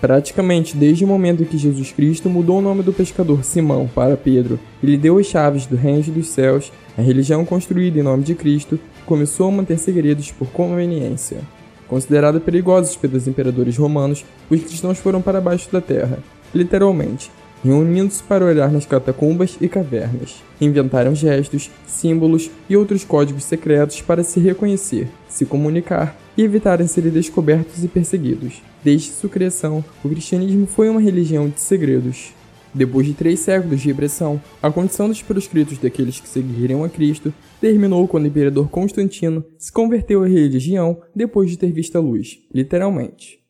Praticamente desde o momento em que Jesus Cristo mudou o nome do pescador Simão para Pedro e lhe deu as chaves do reino dos céus, a religião construída em nome de Cristo começou a manter segredos por conveniência. Considerada perigosa pelos imperadores romanos, os cristãos foram para baixo da terra, literalmente, reunindo-se para olhar nas catacumbas e cavernas. Inventaram gestos, símbolos e outros códigos secretos para se reconhecer, se comunicar e evitarem serem descobertos e perseguidos. Desde sua criação, o cristianismo foi uma religião de segredos. Depois de três séculos de repressão, a condição dos proscritos daqueles que seguiriam a Cristo terminou quando o imperador Constantino se converteu à religião depois de ter visto a luz, literalmente.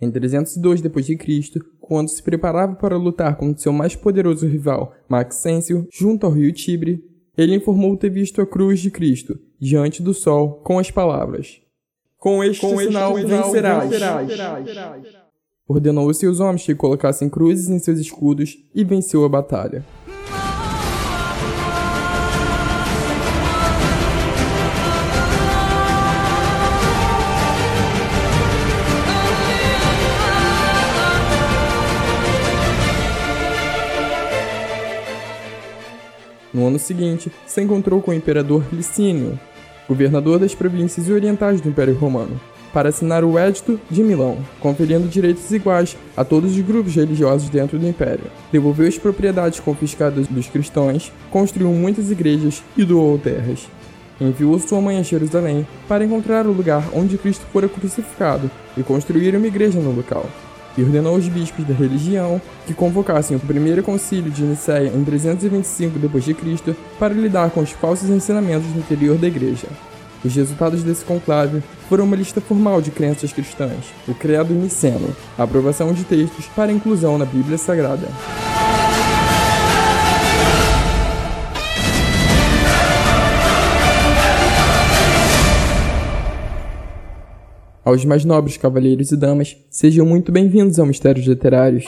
Em 302 d.C., quando se preparava para lutar contra seu mais poderoso rival, Maxêncio, junto ao rio Tibre, ele informou ter visto a cruz de Cristo diante do sol com as palavras: Com este, com este sinal vencerás. vencerás. Ordenou os seus homens que colocassem cruzes em seus escudos e venceu a batalha. No ano seguinte, se encontrou com o imperador Licínio, governador das províncias orientais do Império Romano, para assinar o Edito de Milão, conferindo direitos iguais a todos os grupos religiosos dentro do Império. Devolveu as propriedades confiscadas dos cristãos, construiu muitas igrejas e doou terras. Enviou sua mãe a Jerusalém para encontrar o lugar onde Cristo fora crucificado e construir uma igreja no local e ordenou aos bispos da religião que convocassem o primeiro concílio de Nicéia em 325 d.C. para lidar com os falsos ensinamentos no interior da igreja. Os resultados desse conclave foram uma lista formal de crenças cristãs, o Credo Niceno, a aprovação de textos para inclusão na Bíblia Sagrada. Aos mais nobres cavalheiros e damas, sejam muito bem-vindos ao Mistérios Literários.